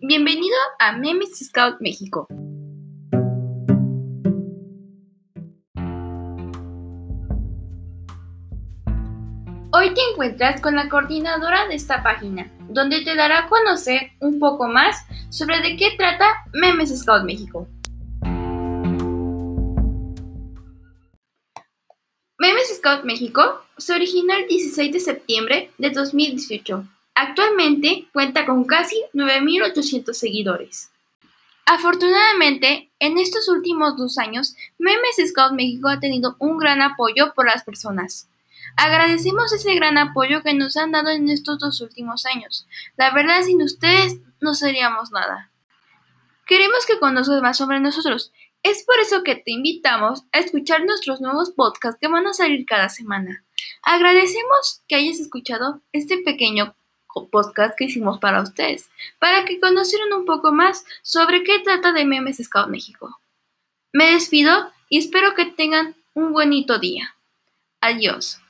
Bienvenido a Memes Scout México. Hoy te encuentras con la coordinadora de esta página, donde te dará a conocer un poco más sobre de qué trata Memes Scout México. Memes Scout México se originó el 16 de septiembre de 2018. Actualmente cuenta con casi 9.800 seguidores. Afortunadamente, en estos últimos dos años, Memes Scout México ha tenido un gran apoyo por las personas. Agradecemos ese gran apoyo que nos han dado en estos dos últimos años. La verdad, sin ustedes no seríamos nada. Queremos que conozcas más sobre nosotros. Es por eso que te invitamos a escuchar nuestros nuevos podcasts que van a salir cada semana. Agradecemos que hayas escuchado este pequeño podcast que hicimos para ustedes, para que conocieran un poco más sobre qué trata de Memes Scout México. Me despido y espero que tengan un bonito día. Adiós.